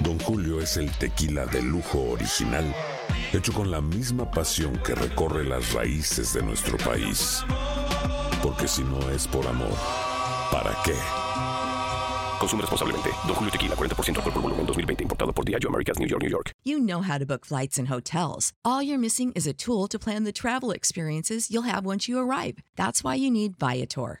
Don Julio es el tequila de lujo original, hecho con la misma pasión que recorre las raíces de nuestro país. Porque si no es por amor, ¿para qué? Consume responsablemente. Don Julio Tequila, 40% alcohol por volumen, 2020. Importado por Diageo Americas, New York, New York. You know how to book flights and hotels. All you're missing is a tool to plan the travel experiences you'll have once you arrive. That's why you need Viator.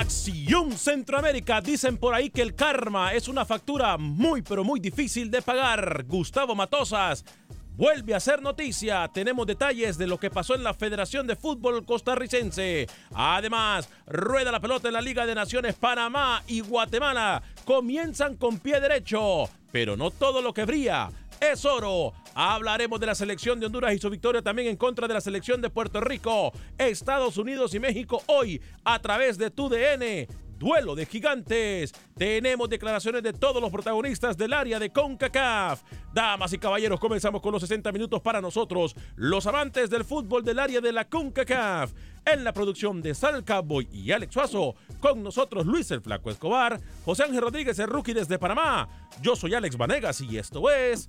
Acción Centroamérica dicen por ahí que el karma es una factura muy pero muy difícil de pagar. Gustavo Matosas vuelve a ser noticia. Tenemos detalles de lo que pasó en la Federación de Fútbol Costarricense. Además, rueda la pelota en la Liga de Naciones Panamá y Guatemala. Comienzan con pie derecho, pero no todo lo que brilla es oro. Hablaremos de la selección de Honduras y su victoria también en contra de la selección de Puerto Rico, Estados Unidos y México hoy a través de tu DN. Duelo de gigantes. Tenemos declaraciones de todos los protagonistas del área de CONCACAF. Damas y caballeros, comenzamos con los 60 minutos para nosotros, los amantes del fútbol del área de la CONCACAF. En la producción de Sal Cowboy y Alex Suazo, con nosotros Luis el Flaco Escobar, José Ángel Rodríguez, el rookie desde Panamá. Yo soy Alex Vanegas y esto es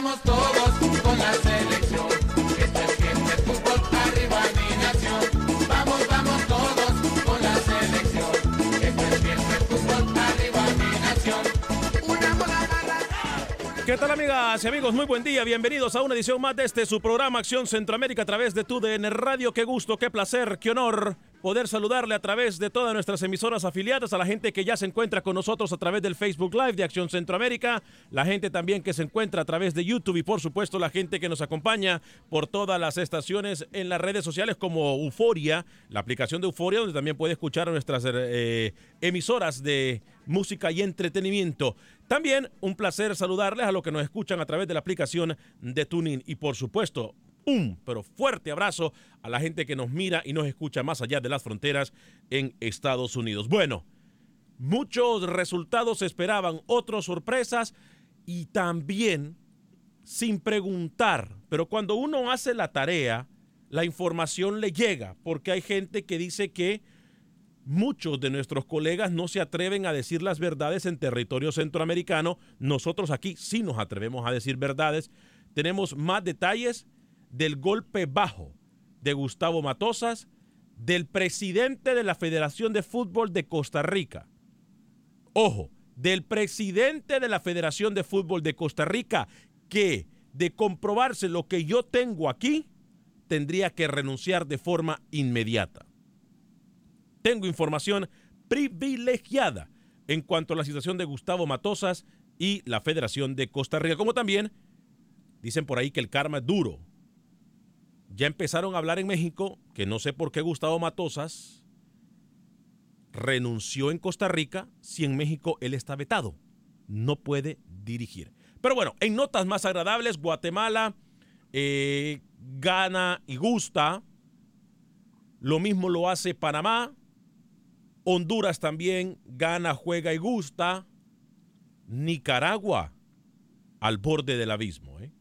cantamos todos con la selección. Esto es siempre fútbol, arriba mi nación. Vamos, vamos todos con la selección. Esto es siempre fútbol, arriba mi nación. Una bola barra. ¿Qué tal amigas y amigos? Muy buen día, bienvenidos a una edición más de este su programa Acción Centroamérica a través de TUDN Radio. Qué gusto, qué placer, qué honor poder saludarle a través de todas nuestras emisoras afiliadas, a la gente que ya se encuentra con nosotros a través del Facebook Live de Acción Centroamérica, la gente también que se encuentra a través de YouTube y por supuesto la gente que nos acompaña por todas las estaciones en las redes sociales como Euforia, la aplicación de Euforia donde también puede escuchar nuestras eh, emisoras de música y entretenimiento. También un placer saludarles a los que nos escuchan a través de la aplicación de Tuning y por supuesto un pero fuerte abrazo a la gente que nos mira y nos escucha más allá de las fronteras en Estados Unidos. Bueno, muchos resultados se esperaban, otras sorpresas y también sin preguntar, pero cuando uno hace la tarea, la información le llega, porque hay gente que dice que muchos de nuestros colegas no se atreven a decir las verdades en territorio centroamericano. Nosotros aquí sí nos atrevemos a decir verdades. Tenemos más detalles del golpe bajo de Gustavo Matosas, del presidente de la Federación de Fútbol de Costa Rica. Ojo, del presidente de la Federación de Fútbol de Costa Rica, que de comprobarse lo que yo tengo aquí, tendría que renunciar de forma inmediata. Tengo información privilegiada en cuanto a la situación de Gustavo Matosas y la Federación de Costa Rica, como también dicen por ahí que el karma es duro ya empezaron a hablar en México, que no sé por qué Gustavo Matosas renunció en Costa Rica si en México él está vetado. No puede dirigir. Pero bueno, en notas más agradables, Guatemala eh, gana y gusta. Lo mismo lo hace Panamá. Honduras también gana, juega y gusta. Nicaragua al borde del abismo. ¿eh?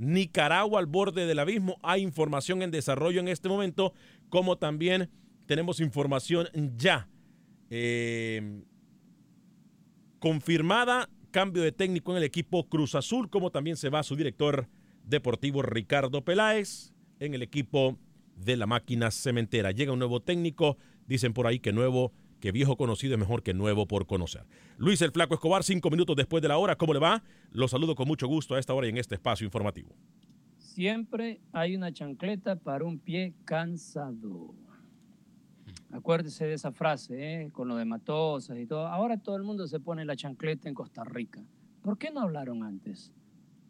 Nicaragua al borde del abismo. Hay información en desarrollo en este momento, como también tenemos información ya eh, confirmada. Cambio de técnico en el equipo Cruz Azul, como también se va su director deportivo Ricardo Peláez en el equipo de la máquina cementera. Llega un nuevo técnico, dicen por ahí que nuevo que viejo conocido es mejor que nuevo por conocer. Luis el Flaco Escobar, cinco minutos después de la hora, ¿cómo le va? Lo saludo con mucho gusto a esta hora y en este espacio informativo. Siempre hay una chancleta para un pie cansado. Acuérdese de esa frase, ¿eh? con lo de Matosas y todo. Ahora todo el mundo se pone la chancleta en Costa Rica. ¿Por qué no hablaron antes?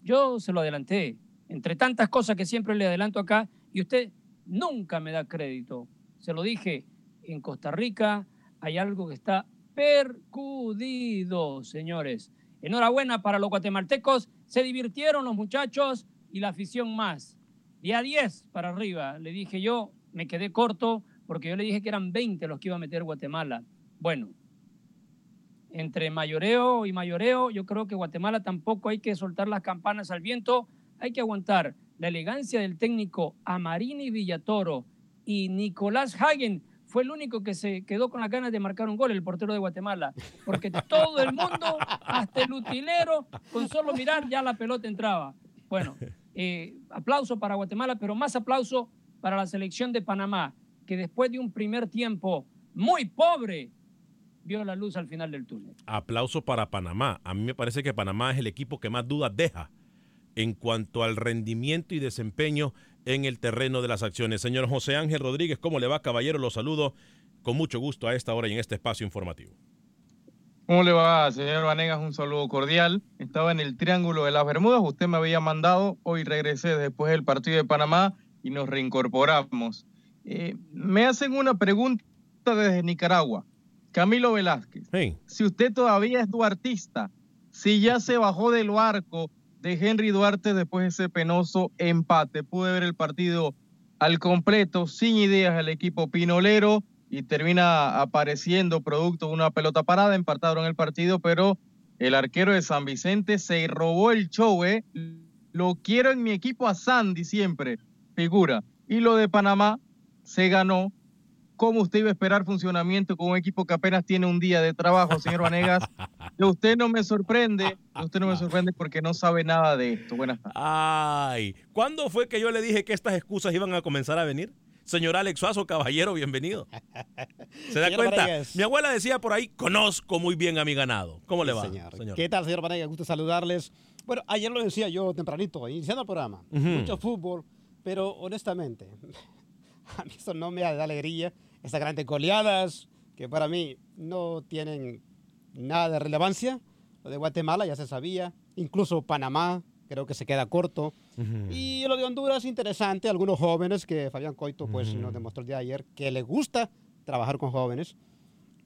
Yo se lo adelanté, entre tantas cosas que siempre le adelanto acá, y usted nunca me da crédito. Se lo dije, en Costa Rica hay algo que está percudido, señores. Enhorabuena para los guatemaltecos. Se divirtieron los muchachos y la afición más. Y a 10 para arriba. Le dije yo, me quedé corto porque yo le dije que eran 20 los que iba a meter Guatemala. Bueno, entre mayoreo y mayoreo, yo creo que Guatemala tampoco hay que soltar las campanas al viento. Hay que aguantar la elegancia del técnico Amarini Villatoro y Nicolás Hagen fue el único que se quedó con las ganas de marcar un gol, el portero de Guatemala. Porque todo el mundo, hasta el utilero, con solo mirar ya la pelota entraba. Bueno, eh, aplauso para Guatemala, pero más aplauso para la selección de Panamá, que después de un primer tiempo muy pobre, vio la luz al final del túnel. Aplauso para Panamá. A mí me parece que Panamá es el equipo que más dudas deja en cuanto al rendimiento y desempeño en el terreno de las acciones. Señor José Ángel Rodríguez, ¿cómo le va, caballero? Lo saludo con mucho gusto a esta hora y en este espacio informativo. ¿Cómo le va, señor Vanegas? Un saludo cordial. Estaba en el Triángulo de las Bermudas, usted me había mandado, hoy regresé después del partido de Panamá y nos reincorporamos. Eh, me hacen una pregunta desde Nicaragua. Camilo Velázquez, hey. si usted todavía es duartista, si ya se bajó del barco de Henry Duarte después de ese penoso empate. Pude ver el partido al completo, sin ideas el equipo pinolero y termina apareciendo producto de una pelota parada. Empataron el partido, pero el arquero de San Vicente se robó el show. ¿eh? Lo quiero en mi equipo a Sandy siempre, figura. Y lo de Panamá se ganó. ¿Cómo usted iba a esperar funcionamiento con un equipo que apenas tiene un día de trabajo, señor Vanegas? De usted no me sorprende, de usted no me sorprende porque no sabe nada de esto. Buenas tardes. Ay, ¿cuándo fue que yo le dije que estas excusas iban a comenzar a venir? Señor Alex Suazo, caballero, bienvenido. ¿Se da Señor cuenta? Vanegas. Mi abuela decía por ahí, conozco muy bien a mi ganado. ¿Cómo le va, señor. ¿Qué tal, señor Vanegas? Gusto saludarles. Bueno, ayer lo decía yo tempranito, iniciando el programa. Ujú. Mucho fútbol, pero honestamente, a mí eso no me da alegría. Estas grandes goleadas que para mí no tienen nada de relevancia. Lo de Guatemala ya se sabía. Incluso Panamá creo que se queda corto. Y lo de Honduras, interesante. Algunos jóvenes que Fabián Coito pues, nos demostró el día de ayer que le gusta trabajar con jóvenes.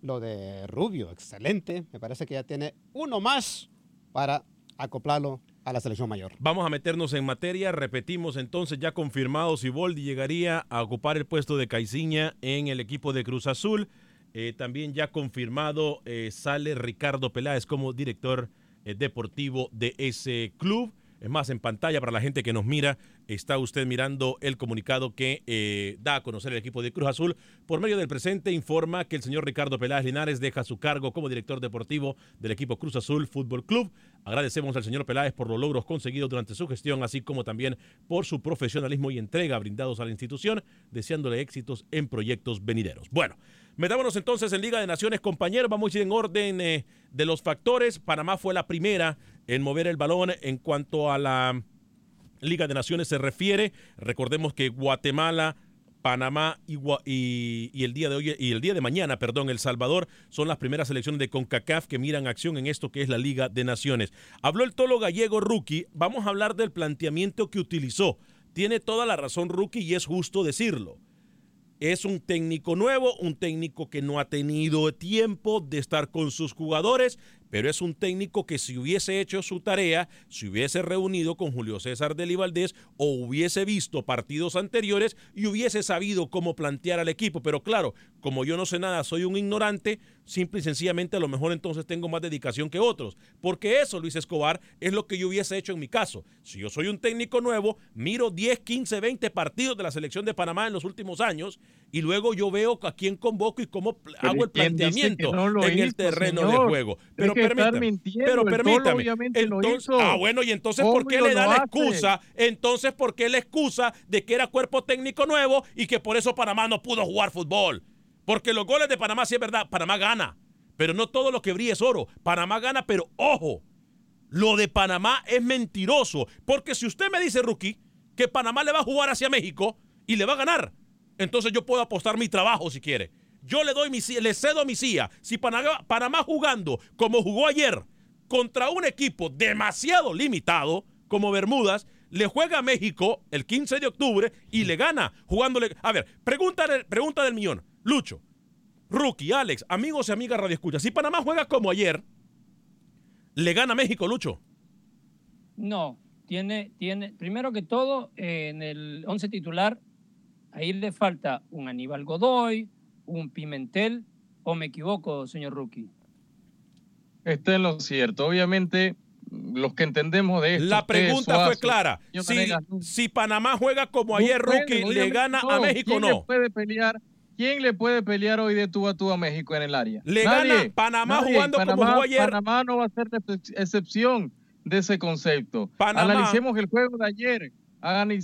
Lo de Rubio, excelente. Me parece que ya tiene uno más para acoplarlo a la selección mayor. Vamos a meternos en materia. Repetimos entonces, ya confirmado, Siboldi llegaría a ocupar el puesto de Caiciña en el equipo de Cruz Azul. Eh, también ya confirmado, eh, sale Ricardo Peláez como director eh, deportivo de ese club. Es más, en pantalla para la gente que nos mira, está usted mirando el comunicado que da a conocer el equipo de Cruz Azul. Por medio del presente informa que el señor Ricardo Peláez Linares deja su cargo como director deportivo del equipo Cruz Azul Fútbol Club. Agradecemos al señor Peláez por los logros conseguidos durante su gestión, así como también por su profesionalismo y entrega brindados a la institución, deseándole éxitos en proyectos venideros. Bueno, metámonos entonces en Liga de Naciones, compañeros. Vamos a ir en orden eh, de los factores. Panamá fue la primera en mover el balón en cuanto a la Liga de Naciones se refiere. Recordemos que Guatemala, Panamá y, el día de hoy y el día de mañana, perdón, El Salvador son las primeras selecciones de CONCACAF que miran acción en esto que es la Liga de Naciones. Habló el tolo gallego Rookie. Vamos a hablar del planteamiento que utilizó. Tiene toda la razón Rookie y es justo decirlo. Es un técnico nuevo, un técnico que no ha tenido tiempo de estar con sus jugadores, pero es un técnico que si hubiese hecho su tarea, si hubiese reunido con Julio César Deli Valdés o hubiese visto partidos anteriores y hubiese sabido cómo plantear al equipo. Pero claro, como yo no sé nada, soy un ignorante, simple y sencillamente a lo mejor entonces tengo más dedicación que otros. Porque eso, Luis Escobar, es lo que yo hubiese hecho en mi caso. Si yo soy un técnico nuevo, miro 10, 15, 20 partidos de la selección de Panamá en los últimos años y luego yo veo a quién convoco y cómo Pero hago el ¿quién dice planteamiento no en el terreno de juego. Pero permítame, pero permítame. Entonces, ah, bueno, y entonces ¿por qué le da la hace. excusa? Entonces, ¿por qué la excusa de que era cuerpo técnico nuevo y que por eso Panamá no pudo jugar fútbol? Porque los goles de Panamá sí es verdad, Panamá gana, pero no todo lo que brilla es oro. Panamá gana, pero ojo, lo de Panamá es mentiroso. Porque si usted me dice, Rookie, que Panamá le va a jugar hacia México y le va a ganar, entonces yo puedo apostar mi trabajo si quiere. Yo le doy mi le cedo mi silla. Si Panamá, Panamá jugando como jugó ayer contra un equipo demasiado limitado como Bermudas, le juega a México el 15 de octubre y le gana jugándole. A ver, pregunta, pregunta del millón. Lucho, Rookie, Alex, amigos y amigas Radio Escucha. Si Panamá juega como ayer, le gana a México, Lucho. No, tiene, tiene, primero que todo, eh, en el 11 titular, ahí le falta un Aníbal Godoy, un Pimentel, o me equivoco, señor Rookie. Está en lo cierto. Obviamente, los que entendemos de esto. La pregunta fue clara. Si, si Panamá juega como ayer, Rookie, le gana no. a México, ¿Quién le no. puede pelear? ¿Quién le puede pelear hoy de tú a tú a México en el área? Le Nadie, gana Panamá nadie. jugando como jugó ayer. Panamá no va a ser excepción de ese concepto. Panamá- Analicemos el juego de ayer.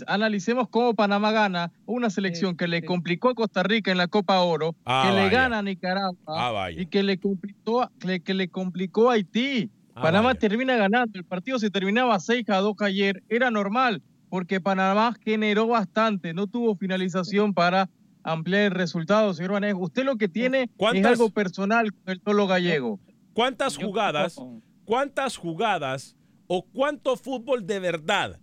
Analicemos cómo Panamá gana una selección que le complicó a Costa Rica en la Copa Oro, Ah, que le gana a Nicaragua Ah, y que le complicó, a- que, que le complicó a Haití. Ah, Panamá vaya. termina ganando. El partido se terminaba 6 a 2 ayer. Era normal porque Panamá generó bastante. No tuvo finalización para ampliar el resultado, señor Vanegas. Usted lo que tiene es ¿Cuántas- algo personal con el tolo gallego. ¿Cuántas jugadas, cuántas jugadas o cuánto fútbol de verdad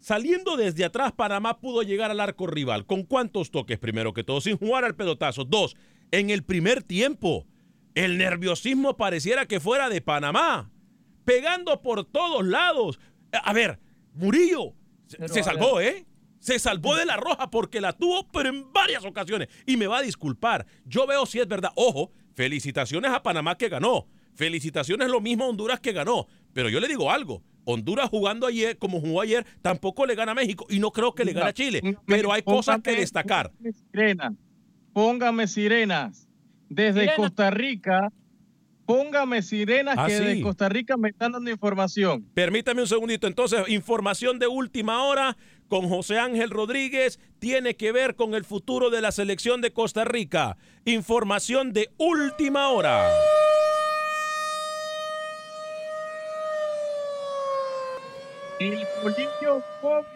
saliendo desde atrás Panamá pudo llegar al arco rival? ¿Con cuántos toques primero que todo? Sin jugar al pelotazo. Dos, en el primer tiempo, el nerviosismo pareciera que fuera de Panamá, pegando por todos lados. A ver, Murillo se, Pero, se a salvó, ver. ¿eh? Se salvó de la roja porque la tuvo, pero en varias ocasiones. Y me va a disculpar. Yo veo si es verdad. Ojo, felicitaciones a Panamá que ganó. Felicitaciones lo mismo a Honduras que ganó. Pero yo le digo algo. Honduras jugando ayer, como jugó ayer, tampoco le gana a México. Y no creo que le gane a Chile. Pero hay cosas que destacar. póngame Sirenas. Póngame sirenas. Desde Sirena. Costa Rica, póngame sirenas Ah, que sí. de Costa Rica me están dando información. Permítame un segundito. Entonces, información de última hora con José Ángel Rodríguez tiene que ver con el futuro de la selección de Costa Rica. Información de última hora. El Bolillo Gómez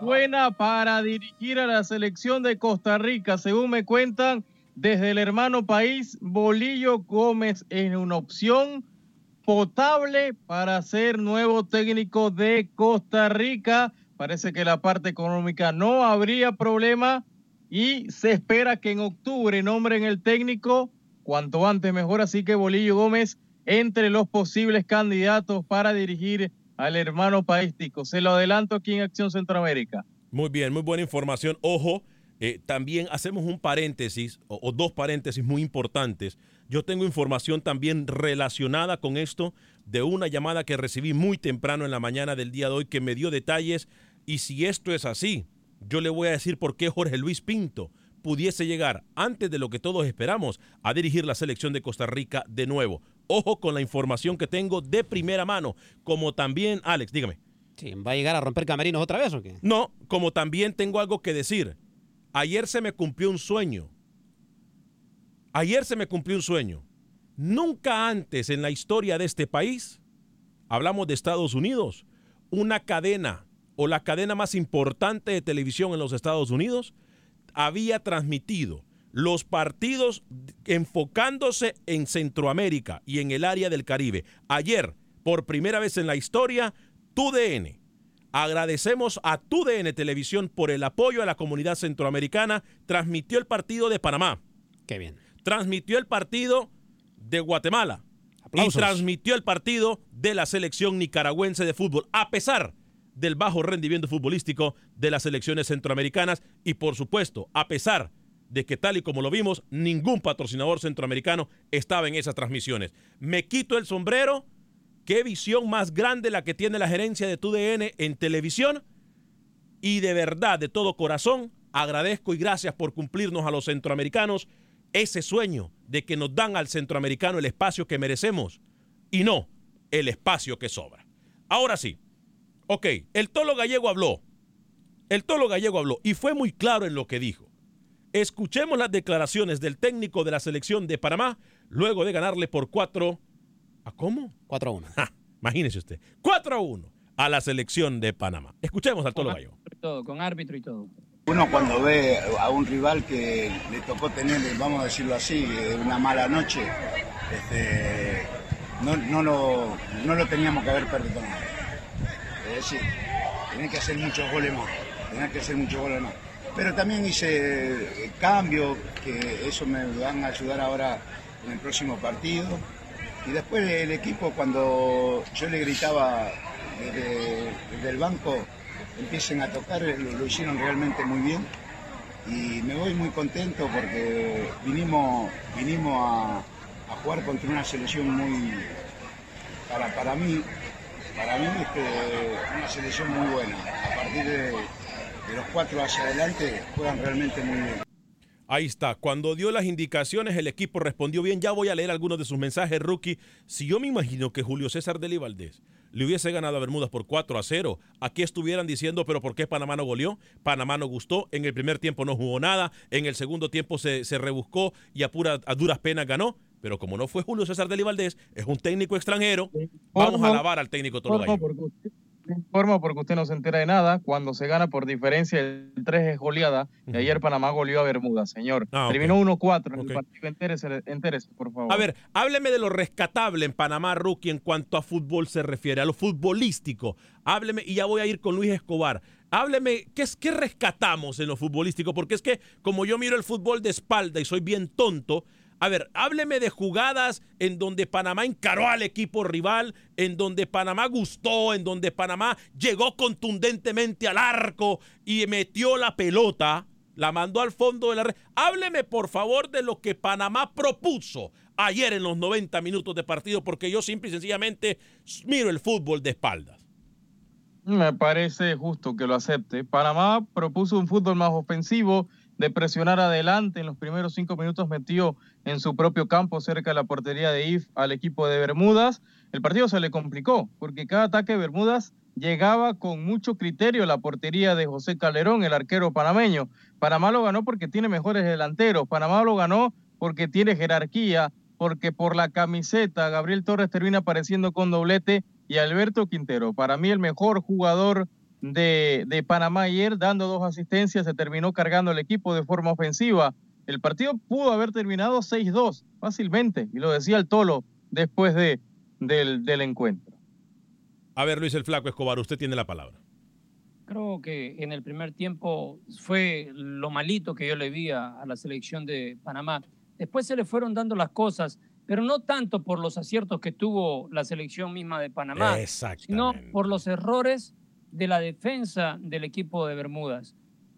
buena para dirigir a la selección de Costa Rica. Según me cuentan desde el hermano país, Bolillo Gómez es una opción potable para ser nuevo técnico de Costa Rica. Parece que la parte económica no habría problema y se espera que en octubre nombren el técnico cuanto antes mejor. Así que Bolillo Gómez entre los posibles candidatos para dirigir al hermano país tico. Se lo adelanto aquí en Acción Centroamérica. Muy bien, muy buena información. Ojo, eh, también hacemos un paréntesis o, o, dos paréntesis muy importantes. Yo tengo información también relacionada con esto de una llamada que recibí muy temprano en la mañana del día de hoy que me dio detalles y si esto es así, yo le voy a decir por qué Jorge Luis Pinto pudiese llegar antes de lo que todos esperamos a dirigir la selección de Costa Rica de nuevo. Ojo con la información que tengo de primera mano, como también, Alex, dígame. Sí, ¿Va a llegar a romper camerinos otra vez o qué? No, como también tengo algo que decir. Ayer se me cumplió un sueño. Ayer se me cumplió un sueño. Nunca antes en la historia de este país, hablamos de Estados Unidos, una cadena o la cadena más importante de televisión en los Estados Unidos había transmitido los partidos enfocándose en Centroamérica y en el área del Caribe. Ayer, por primera vez en la historia, TUDN. Agradecemos a TUDN Televisión por el apoyo a la comunidad centroamericana. Transmitió el partido de Panamá. Qué bien. Transmitió el partido de Guatemala. Aplausos. Y transmitió el partido de la selección nicaragüense de fútbol, a pesar del bajo rendimiento futbolístico de las selecciones centroamericanas y por supuesto, a pesar de que tal y como lo vimos, ningún patrocinador centroamericano estaba en esas transmisiones. Me quito el sombrero, qué visión más grande la que tiene la gerencia de TUDN en televisión y de verdad, de todo corazón, agradezco y gracias por cumplirnos a los centroamericanos ese sueño de que nos dan al centroamericano el espacio que merecemos y no el espacio que sobra. Ahora sí, Ok, el Tolo Gallego habló. El Tolo Gallego habló y fue muy claro en lo que dijo. Escuchemos las declaraciones del técnico de la selección de Panamá luego de ganarle por 4 ¿A cómo? 4 a 1. imagínese usted. 4 a 1 a la selección de Panamá. Escuchemos al Tolo Gallego. Todo, con árbitro y todo. Uno cuando ve a un rival que le tocó tener, vamos a decirlo así, eh, una mala noche, este, no, no, lo, no lo teníamos que haber perdonado. Es decir, tenés que hacer muchos goles más, tenés que hacer muchos goles más. Pero también hice eh, cambios, que eso me van a ayudar ahora en el próximo partido. Y después el equipo, cuando yo le gritaba desde, el banco, empiecen a tocar, lo, hicieron realmente muy bien. Y me voy muy contento porque vinimos, vinimos a, jugar contra una selección muy, para, para mí, para mí este, una selección muy buena. A partir de los cuatro hacia adelante juegan realmente muy bien. Ahí está. Cuando dio las indicaciones, el equipo respondió bien. Ya voy a leer algunos de sus mensajes, rookie. Si yo me imagino que Julio César Deli Valdés le hubiese ganado a Bermudas por 4 a 0, aquí estuvieran diciendo, pero ¿por qué Panamá no goleó? Panamá no gustó. En el primer tiempo no jugó nada. En el segundo tiempo se, se rebuscó y a, pura, a duras penas ganó. Pero como no fue Julio César Deli Valdés, es un técnico extranjero, vamos a alabar al técnico Tolo Informo Gallego. porque usted- no se entera de nada. Cuando se gana por diferencia, el 3 es goleada. Y ayer Panamá goleó a Bermuda, señor. Ah. Terminó 1-4 en Ok. el partido. Entérese, entérese, por favor. A ver, hábleme de lo rescatable en Panamá, Rookie, en cuanto a fútbol se refiere, a lo futbolístico. Hábleme, y ya voy a ir con Luis Escobar. Hábleme, ¿qué, es, ¿qué rescatamos en lo futbolístico? Porque es que como yo miro el fútbol de espalda y soy bien tonto, a ver, hábleme de jugadas en donde Panamá encaró al equipo rival, en donde Panamá gustó, en donde Panamá llegó contundentemente al arco y metió la pelota, la mandó al fondo de la red. Hábleme, por favor, de lo que Panamá propuso ayer en los 90 minutos de partido, porque yo simple y sencillamente miro el fútbol de espaldas. Me parece justo que lo acepte. Panamá propuso un fútbol más ofensivo, de presionar adelante. En los primeros cinco minutos metió en su propio campo, cerca de la portería de IF, al equipo de Bermudas. El partido se le complicó, porque cada ataque de Bermudas llegaba con mucho criterio la portería de José Calderón, el arquero panameño. Panamá lo ganó porque tiene mejores delanteros. Panamá lo ganó porque tiene jerarquía, porque por la camiseta Gabriel Torres termina apareciendo con doblete y Alberto Quintero. Para mí el mejor jugador de, de Panamá ayer, dando dos asistencias, se terminó cargando el equipo de forma ofensiva. El partido pudo haber terminado 6-2 fácilmente, y lo decía el Tolo después de, del, del encuentro. A ver, Luis el Flaco Escobar, usted tiene la palabra. Creo que en el primer tiempo fue lo malito que yo le vi a, a la selección de Panamá. Después se le fueron dando las cosas, pero no tanto por los aciertos que tuvo la selección misma de Panamá, sino por los errores de la defensa del equipo de Bermudas.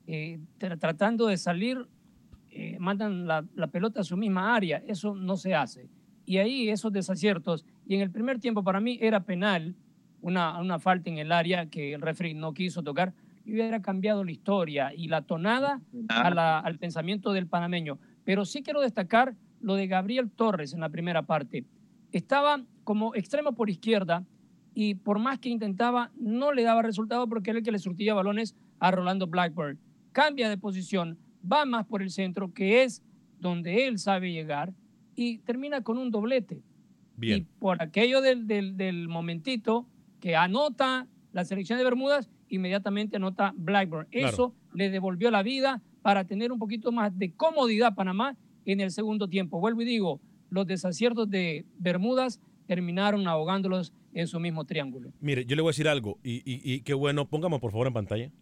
Eh, tra- tratando de salir, eh, mandan la, pelota a su misma área. Eso no se hace. Y ahí esos desaciertos, y en el primer tiempo para mí era penal, una, una falta en el área que el referee no quiso tocar, y hubiera cambiado la historia y la tonada al pensamiento del panameño. Pero sí quiero destacar lo de Gabriel Torres en la primera parte. Estaba como extremo por izquierda y por más que intentaba, no le daba resultado porque era el que le surtía balones a Rolando Blackburn. Cambia de posición, va más por el centro, que es donde él sabe llegar, y termina con un doblete. Bien. Y por aquello del, del, del momentito que anota la selección de Bermudas, inmediatamente anota Blackburn. Claro. Eso le devolvió la vida para tener un poquito más de comodidad a Panamá en el segundo tiempo. Vuelvo y digo, los desaciertos de Bermudas terminaron ahogándolos en su mismo triángulo. Mire, yo le voy a decir algo, y, y- y qué bueno, póngame por favor en pantalla.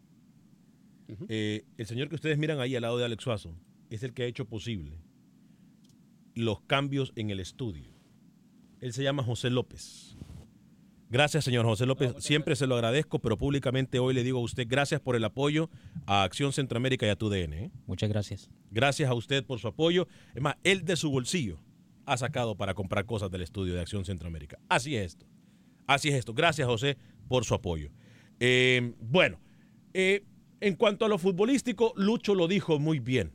Eh, el señor que ustedes miran ahí al lado de Alex Suazo es el que ha hecho posible los cambios en el estudio. Él se llama José López. Gracias, señor José López. Siempre se lo agradezco, pero públicamente hoy le digo a usted gracias por el apoyo a Acción Centroamérica y a TUDN. ¿eh? Muchas gracias. Gracias a usted por su apoyo. Es más, él de su bolsillo ha sacado para comprar cosas del estudio de Acción Centroamérica. Así es esto. Así es esto. Gracias, José, por su apoyo. Eh, bueno, eh, en cuanto a lo futbolístico, Lucho lo dijo muy bien.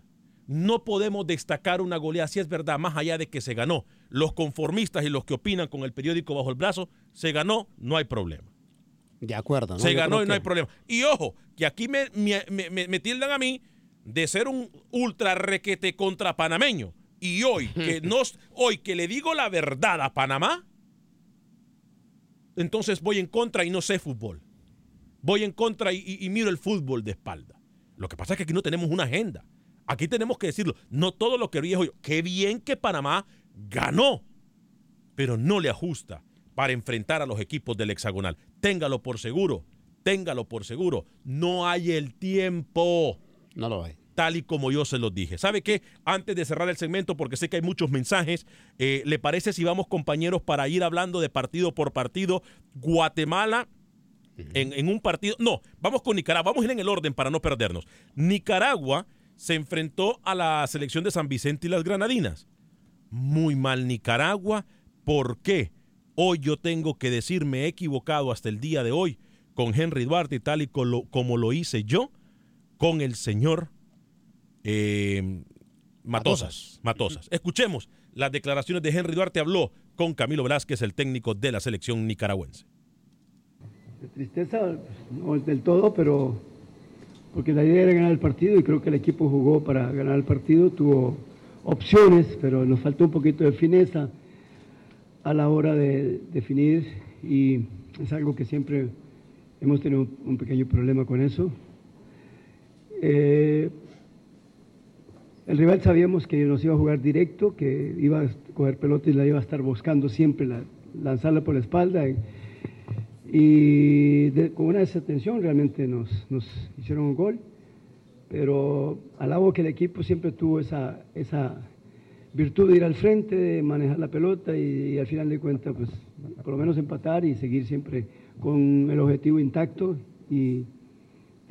No podemos destacar una goleada, si es verdad, más allá de que se ganó. Los conformistas y los que opinan con el periódico bajo el brazo, se ganó, no hay problema. De acuerdo. ¿no? Se Yo ganó y no hay problema. Y ojo, que aquí me, me, me- me- me tildan a mí de ser un ultra requete contra panameño. Y hoy que, no, hoy que le digo la verdad a Panamá, entonces voy en contra y no sé fútbol. Voy en contra y, miro el fútbol de espalda. Lo que pasa es que aquí no tenemos una agenda. Aquí tenemos que decirlo. No todo lo que dijo yo. Qué bien que Panamá ganó, pero no le ajusta para enfrentar a los equipos del hexagonal. Téngalo por seguro. Téngalo por seguro. No hay el tiempo. No lo hay. Tal y como yo se los dije. ¿Sabe qué? Antes de cerrar el segmento, porque sé que hay muchos mensajes, eh, ¿le parece si vamos, compañeros, para ir hablando de partido por partido? Guatemala en, en un partido. No, vamos con Nicaragua. Vamos a ir en el orden para no perdernos. Nicaragua se enfrentó a la selección de San Vicente y las Granadinas. Muy mal Nicaragua. ¿Por qué? Hoy yo tengo que decir, me he equivocado hasta el día de hoy con Henry Duarte, tal y como, como lo hice yo con el señor eh, Matosas. Matosas. Escuchemos las declaraciones de Henry Duarte. Habló con Camilo Velázquez, el técnico de la selección nicaragüense. De tristeza, pues, no es del todo, pero porque la idea era ganar el partido y creo que el equipo jugó para ganar el partido, tuvo opciones, pero nos faltó un poquito de fineza a la hora de definir y es algo que siempre hemos tenido un pequeño problema con eso. Eh, el rival sabíamos que nos iba a jugar directo, que iba a coger pelota y la iba a estar buscando siempre, la- lanzarla por la espalda. Y, con una desatención realmente nos, hicieron un gol. Pero alabo que el equipo siempre tuvo esa, esa virtud de ir al frente, de manejar la pelota y, y al final de cuentas, pues por lo menos empatar y seguir siempre con el objetivo intacto. Y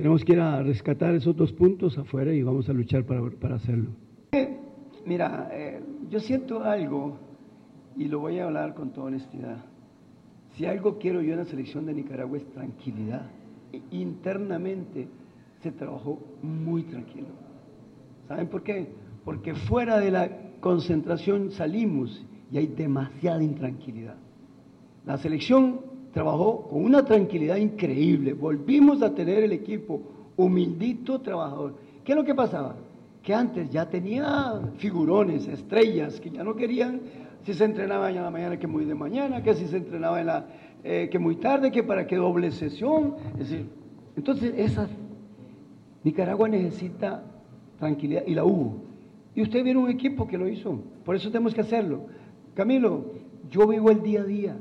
tenemos que ir a rescatar esos dos puntos afuera y vamos a luchar para, para hacerlo. Mira, eh, yo siento algo y lo voy a hablar con toda honestidad. Si algo quiero yo en la selección de Nicaragua es tranquilidad. E- Internamente se trabajó muy tranquilo. ¿Saben por qué? Porque fuera de la concentración salimos y hay demasiada intranquilidad. La selección trabajó con una tranquilidad increíble. Volvimos a tener el equipo humildito, trabajador. ¿Qué es lo que pasaba? Que antes ya tenía figurones, estrellas, que ya no querían si se entrenaba en la mañana que muy de mañana, que si se entrenaba en la, eh, que muy tarde, que para que doble sesión. Es decir, entonces, esa, Nicaragua necesita tranquilidad y la hubo. Y usted viene un equipo que lo hizo, por eso tenemos que hacerlo. Camilo, yo vivo el día a día,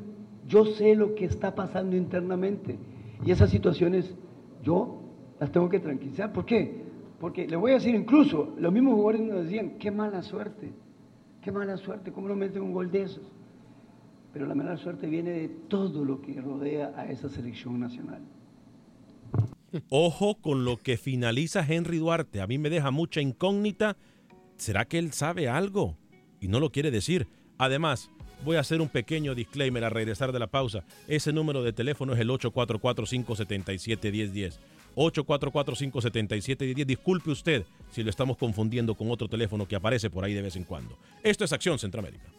yo sé lo que está pasando internamente y esas situaciones yo las tengo que tranquilizar. ¿Por qué? Porque le voy a decir incluso, los mismos jugadores nos decían, qué mala suerte, qué mala suerte, ¿cómo no meten un gol de esos? Pero la mala suerte viene de todo lo que rodea a esa selección nacional. Ojo con lo que finaliza Henry Duarte. A mí me deja mucha incógnita. ¿Será que él sabe algo? Y no lo quiere decir. Además, voy a hacer un pequeño disclaimer a regresar de la pausa. Ese número de teléfono es el 844-577-1010. 844-577-1010. Disculpe usted si lo estamos confundiendo con otro teléfono que aparece por ahí de vez en cuando. Esto es Acción Centroamérica.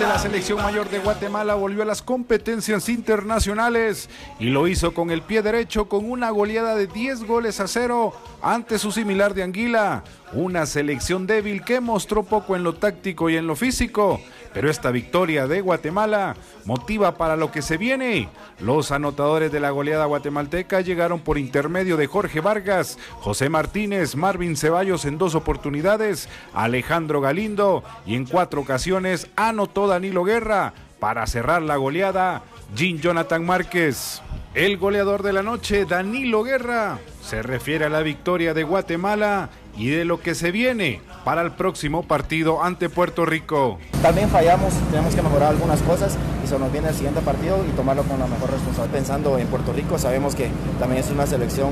La selección mayor de Guatemala volvió a las competencias internacionales y lo hizo con el pie derecho con una goleada de 10 goles a cero ante su similar de Anguila. Una selección débil que mostró poco en lo táctico y en lo físico, pero esta victoria de Guatemala motiva para lo que se viene. Los anotadores de la goleada guatemalteca llegaron por intermedio de Jorge Vargas, José Martínez, Marvin Ceballos en dos oportunidades, Alejandro Galindo y en cuatro ocasiones anotó Danilo Guerra. Para cerrar la goleada, Jean Jonathan Márquez. El goleador de la noche, Danilo Guerra, se refiere a la victoria de Guatemala y de lo que se viene para el próximo partido ante Puerto Rico. También fallamos, tenemos que mejorar algunas cosas y se nos viene el siguiente partido y tomarlo con la mejor responsabilidad. Pensando en Puerto Rico, sabemos que también es una selección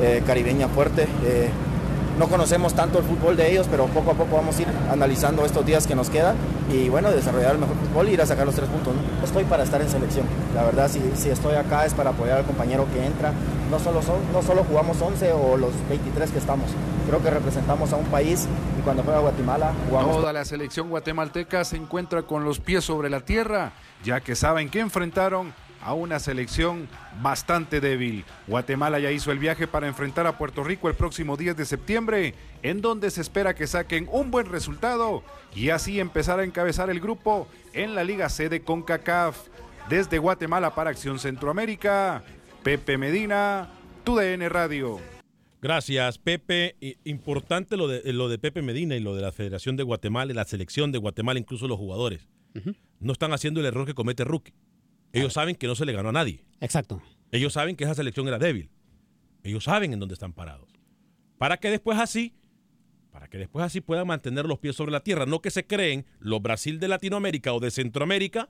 eh, caribeña fuerte. eh, no conocemos tanto el fútbol de ellos, pero poco a poco vamos a ir analizando estos días que nos quedan y bueno, desarrollar el mejor fútbol y ir a sacar los tres puntos. ¿no? Estoy para estar en selección. La verdad, si, si estoy acá es para apoyar al compañero que entra. No solo, son, no solo jugamos 11 o los 23 que estamos. Creo que representamos a un país y cuando juega Guatemala jugamos... Toda la selección guatemalteca se encuentra con los pies sobre la tierra, ya que saben que enfrentaron a una selección bastante débil. Guatemala ya hizo el viaje para enfrentar a Puerto Rico el próximo 10 de septiembre, en donde se espera que saquen un buen resultado y así empezar a encabezar el grupo en la Liga C de CONCACAF. Desde Guatemala para Acción Centroamérica, Pepe Medina, TUDN Radio. Gracias, Pepe. Importante lo de, lo de Pepe Medina y lo de la Federación de Guatemala y la selección de Guatemala, incluso los jugadores. No están haciendo el error que comete Rookie. Ellos saben que no se le ganó a nadie. Exacto. Ellos saben que esa selección era débil. Ellos saben en dónde están parados. Para que después así, para que después así puedan mantener los pies sobre la tierra. No que se creen los Brasil de Latinoamérica o de Centroamérica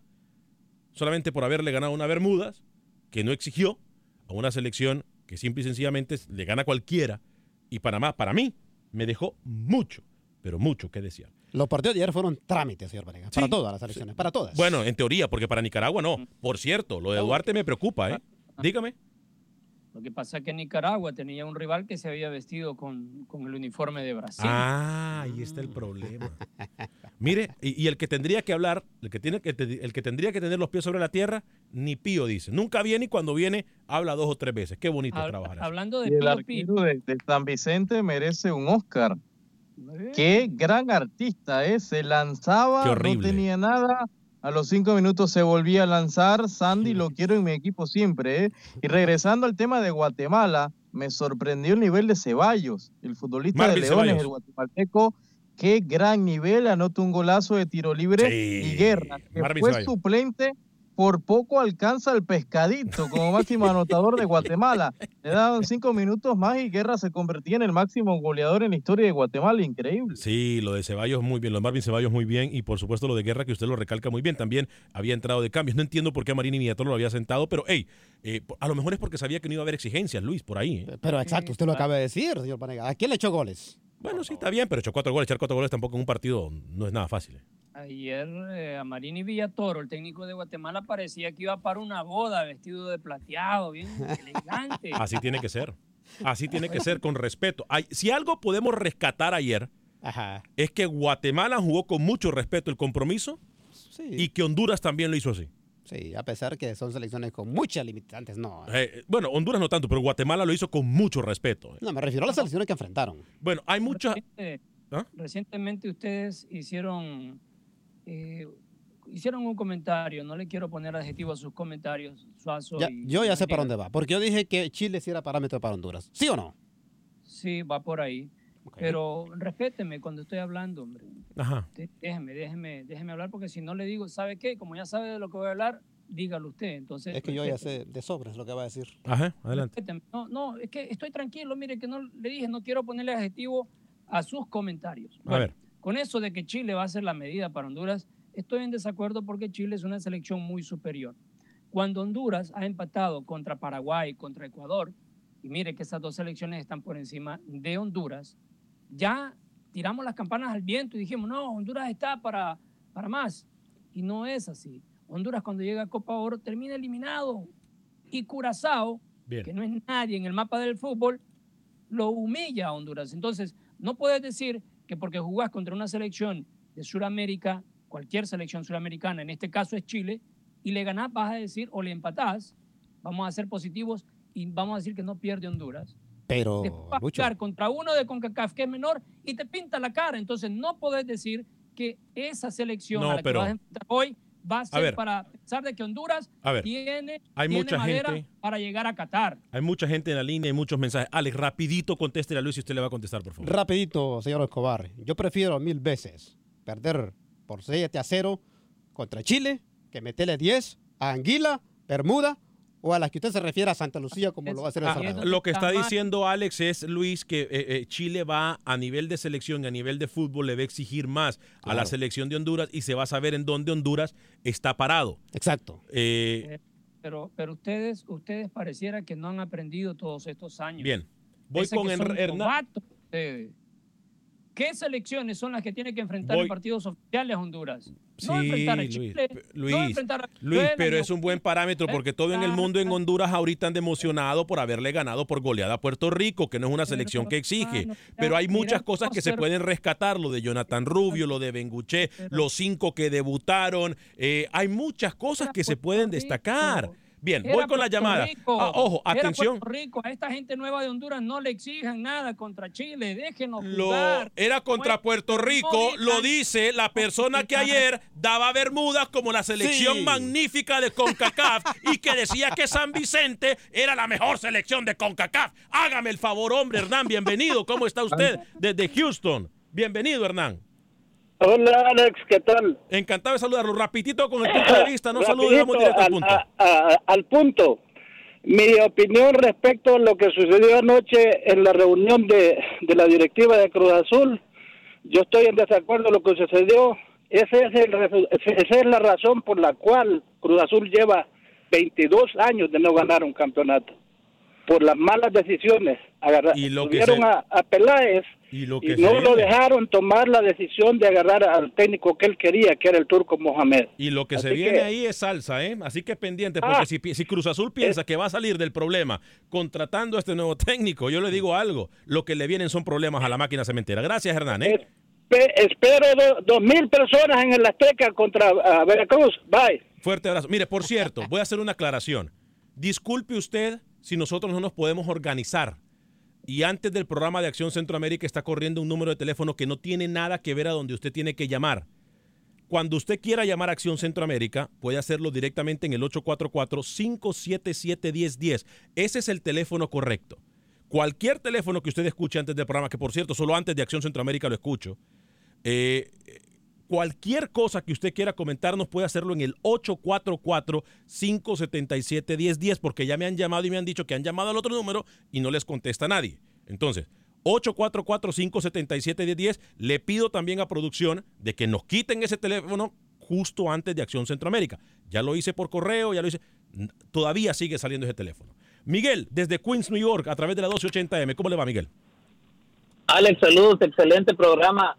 solamente por haberle ganado una Bermudas que no exigió a una selección que simple y sencillamente le gana a cualquiera. Y Panamá, para mí, me dejó mucho, pero mucho que desear. Los partidos de ayer fueron trámites, señor Vanegas. Para todas las elecciones, para todas. Bueno, en teoría, porque para Nicaragua no. Por cierto, lo de Duarte me preocupa, ¿eh? Dígame. Lo que pasa es que Nicaragua tenía un rival que se había vestido con, con el uniforme de Brasil. Ah, ahí está el problema. Mire, y, y el que tendría que hablar, el que, tiene que, te- el que tendría que tener los pies sobre la tierra, ni pío dice. Nunca viene y cuando viene habla dos o tres veces. Qué bonito trabajar así. Hablando de Y el Pío arquero de, de San Vicente merece un Oscar. Qué gran artista, ¿eh? Se lanzaba, no tenía nada. A los cinco minutos se volvía a lanzar. Sandy lo quiero en mi equipo siempre, ¿eh? Y regresando al tema de Guatemala, me sorprendió el nivel de Ceballos, el futbolista Marvin de Leones, Ceballos. el guatemalteco. Qué gran nivel, anota un golazo de tiro libre. Sí, y Guerra, que Marvin fue Ceballos. suplente, por poco alcanza el pescadito como máximo anotador de Guatemala. Le daban cinco minutos más y Guerra se convertía en el máximo goleador en la historia de Guatemala. Increíble. Sí, lo de Ceballos muy bien, lo de Marvin Ceballos muy bien y por supuesto lo de Guerra que usted lo recalca muy bien. También había entrado de cambios. No entiendo por qué a Marini Villatoro lo había sentado, pero hey, eh, a lo mejor es porque sabía que no iba a haber exigencias, Luis, por ahí. ¿eh? Pero exacto, usted lo acaba de decir, señor Vanegas. ¿A quién le echó goles? Bueno, sí, está bien, pero echó cuatro goles. Echar cuatro goles tampoco en un partido no es nada fácil. ¿eh? Ayer eh, a Marini Villatoro, el técnico de Guatemala, parecía que iba para una boda vestido de plateado, bien elegante. Así tiene que ser. Así tiene que ser, con respeto. Hay- si algo podemos rescatar ayer, es que Guatemala jugó con mucho respeto el compromiso y que Honduras también lo hizo así. Sí, a pesar que son selecciones con muchas limitantes, no. Eh, bueno, Honduras no tanto, pero Guatemala lo hizo con mucho respeto. No, me refiero a las selecciones que enfrentaron. Bueno, hay muchas... ¿Ah? Recientemente ustedes hicieron eh, hicieron un comentario, no le quiero poner adjetivo a sus comentarios, Suazo Ya- y- yo ya sé y para dónde va, porque yo dije que Chile sí era parámetro para Honduras. ¿Sí o no? Sí, va por ahí. Pero respéteme cuando estoy hablando, hombre. Ajá. Déjeme, déjeme, déjeme hablar porque si no le digo, ¿sabe qué? Como ya sabe de lo que voy a hablar, dígalo usted. Entonces, Es que yo ya sé de sobras lo que va a decir. Ajá, adelante. Respéteme. No, no, es que estoy tranquilo, mire que no le dije, no quiero ponerle adjetivo a sus comentarios. A ver. Con eso de que Chile va a ser la medida para Honduras, estoy en desacuerdo porque Chile es una selección muy superior. Cuando Honduras ha empatado contra Paraguay, contra Ecuador, y mire que esas dos selecciones están por encima de Honduras, ya tiramos las campanas al viento y dijimos, no, Honduras está para, para más. Y no es así. Honduras cuando llega a Copa Oro termina eliminado. Y Curazao, Bien. que no es nadie en el mapa del fútbol, lo humilla a Honduras. Entonces, no puedes decir que porque jugás contra una selección de Sudamérica, cualquier selección suramericana, en este caso es Chile, y le ganás, vas a decir, o le empatás, vamos a ser positivos y vamos a decir que no pierde Honduras. Pero, vas a jugar contra uno de CONCACAF que es menor y te pinta la cara. Entonces, no podés decir que esa selección No, a la pero- que vas a enfrentar hoy va a ser ver. para pensar de que Honduras A ver. tiene, Hay tiene mucha madera gente- para llegar a Qatar. Hay mucha gente en la línea y muchos mensajes. Alex, rapidito contéstele a Luis y usted le va a contestar, por favor. rapidito, señor Escobar. Yo prefiero mil veces perder por 7 a 0 contra Chile que meterle 10 a Anguila, Bermuda o a las que usted se refiere a Santa Lucía como lo va a hacer El Salvador. lo que está diciendo Alex es, Luis, que eh, eh, Chile va a nivel de selección y a nivel de fútbol le va a exigir más a la selección de Honduras y se va a saber en dónde Honduras está parado. Exacto. Eh, Pero, pero ustedes, ustedes pareciera que no han aprendido todos estos años. bien, voy Ese con Hernán. ¿Qué selecciones son las que tiene que enfrentar Voy- en partidos oficiales Honduras? Sí, no enfrentar a Luis, Chile, no Luis, enfrentar a Luis, Venezuela, pero es un buen parámetro porque todo en el mundo en Honduras ahorita anda emocionado por haberle ganado por goleada a Puerto Rico, que no es una selección que exige. Pero hay muchas cosas que se pueden rescatar, lo de Jonathan Rubio, lo de Benguché, los cinco que debutaron. eh, hay muchas cosas que se pueden destacar. Bien, Era voy con la Puerto llamada. Rico, Ah, ojo, era atención. Puerto Rico, a esta gente nueva de Honduras no le exijan nada contra Chile, déjenos Lo, jugar. era contra Puerto Rico, lo dice la persona que ayer daba Bermudas como la selección Sí. magnífica de CONCACAF y que decía que San Vicente era la mejor selección de CONCACAF. Hágame el favor, hombre, Hernán, bienvenido. ¿Cómo está usted? Desde Houston. Bienvenido, Hernán. Hola Alex, ¿qué tal? Encantado de saludarlo. Rapidito con el punto de vista, no Rapidito, directo al al, punto. a- a- al punto. Mi opinión respecto a lo que sucedió anoche en la reunión de, de la directiva de Cruz Azul, yo estoy en desacuerdo con lo que sucedió. Ese es el esa es la razón por la cual Cruz Azul lleva 22 años de no ganar un campeonato. Por las malas decisiones. Agarrar, Y lo que se- a, a Peláez Y lo y que no lo dejaron tomar la decisión de agarrar al técnico que él quería, que era el turco Mohamed. Y lo que se viene que- ahí es salsa, ¿eh? Así que pendiente, porque Ah. si, pi- si Cruz Azul piensa que va a salir del problema contratando a este nuevo técnico, yo le digo algo, lo que le vienen son problemas a la máquina cementera. Gracias, Hernán, ¿eh? Pe- espero do- dos mil personas en el Azteca contra ah, Veracruz. Bye. Fuerte abrazo. Mire, por cierto, voy a hacer una aclaración. Disculpe usted si nosotros no nos podemos organizar. Y antes del programa de Acción Centroamérica está corriendo un número de teléfono que no tiene nada que ver a donde usted tiene que llamar. Cuando usted quiera llamar a Acción Centroamérica, puede hacerlo directamente en el 844-577-1010. Ese es el teléfono correcto. Cualquier teléfono que usted escuche antes del programa, que por cierto, solo antes de Acción Centroamérica lo escucho, eh, cualquier cosa que usted quiera comentarnos puede hacerlo en el 844-577-1010 porque ya me han llamado y me han dicho que han llamado al otro número y no les contesta nadie. Entonces, 844-577-1010. Le pido también a producción de que nos quiten ese teléfono justo antes de Acción Centroamérica. Ya lo hice por correo, ya lo hice. Todavía sigue saliendo ese teléfono. Miguel, desde Queens, New York, a través de la 1280M. ¿Cómo le va, Miguel? Alex, saludos, excelente programa.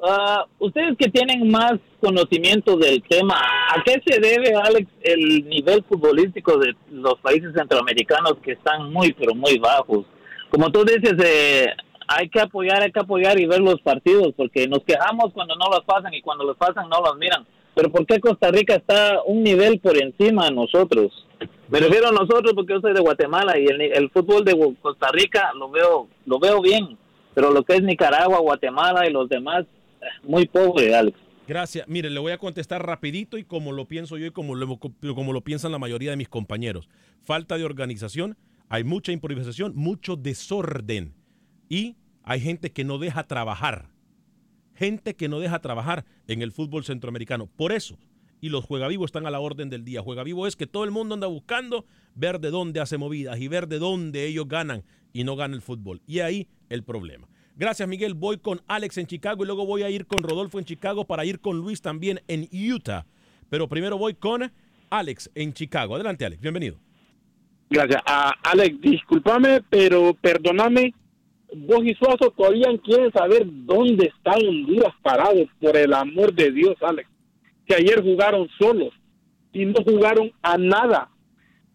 Ah, ustedes que tienen más conocimiento del tema, ¿a qué se debe, Alex, el nivel futbolístico de los países centroamericanos que están muy, pero muy bajos? como tú dices, eh, hay que apoyar, hay que apoyar y ver los partidos, porque nos quejamos cuando no los pasan y cuando los pasan no los miran. Pero ¿por qué Costa Rica está un nivel por encima de nosotros? Me refiero a nosotros porque yo soy de Guatemala y el, el fútbol de Costa Rica lo veo, lo veo bien, pero lo que es Nicaragua, Guatemala y los demás, muy pobre, Alex. Gracias. Mire, le voy a contestar rapidito y como lo pienso yo y como lo, como lo piensan la mayoría de mis compañeros. Falta de organización, hay mucha improvisación, mucho desorden y hay gente que no deja trabajar. Gente que no deja trabajar en el fútbol centroamericano. Por eso, y los juegavivos están a la orden del día. Juegavivo es que todo el mundo anda buscando ver de dónde hace movidas y ver de dónde ellos ganan y no gana el fútbol. Y ahí el problema. Gracias, Miguel. Voy con Alex en Chicago y luego voy a ir con Rodolfo en Chicago para ir con Luis también en Utah. Pero primero voy con Alex en Chicago. Adelante, Alex. Bienvenido. Gracias. Ah, Alex, discúlpame, pero perdóname. Vos y Suazo todavía quieren saber dónde está Honduras parado, por el amor de Dios, Alex. Que ayer jugaron solos y no jugaron a nada.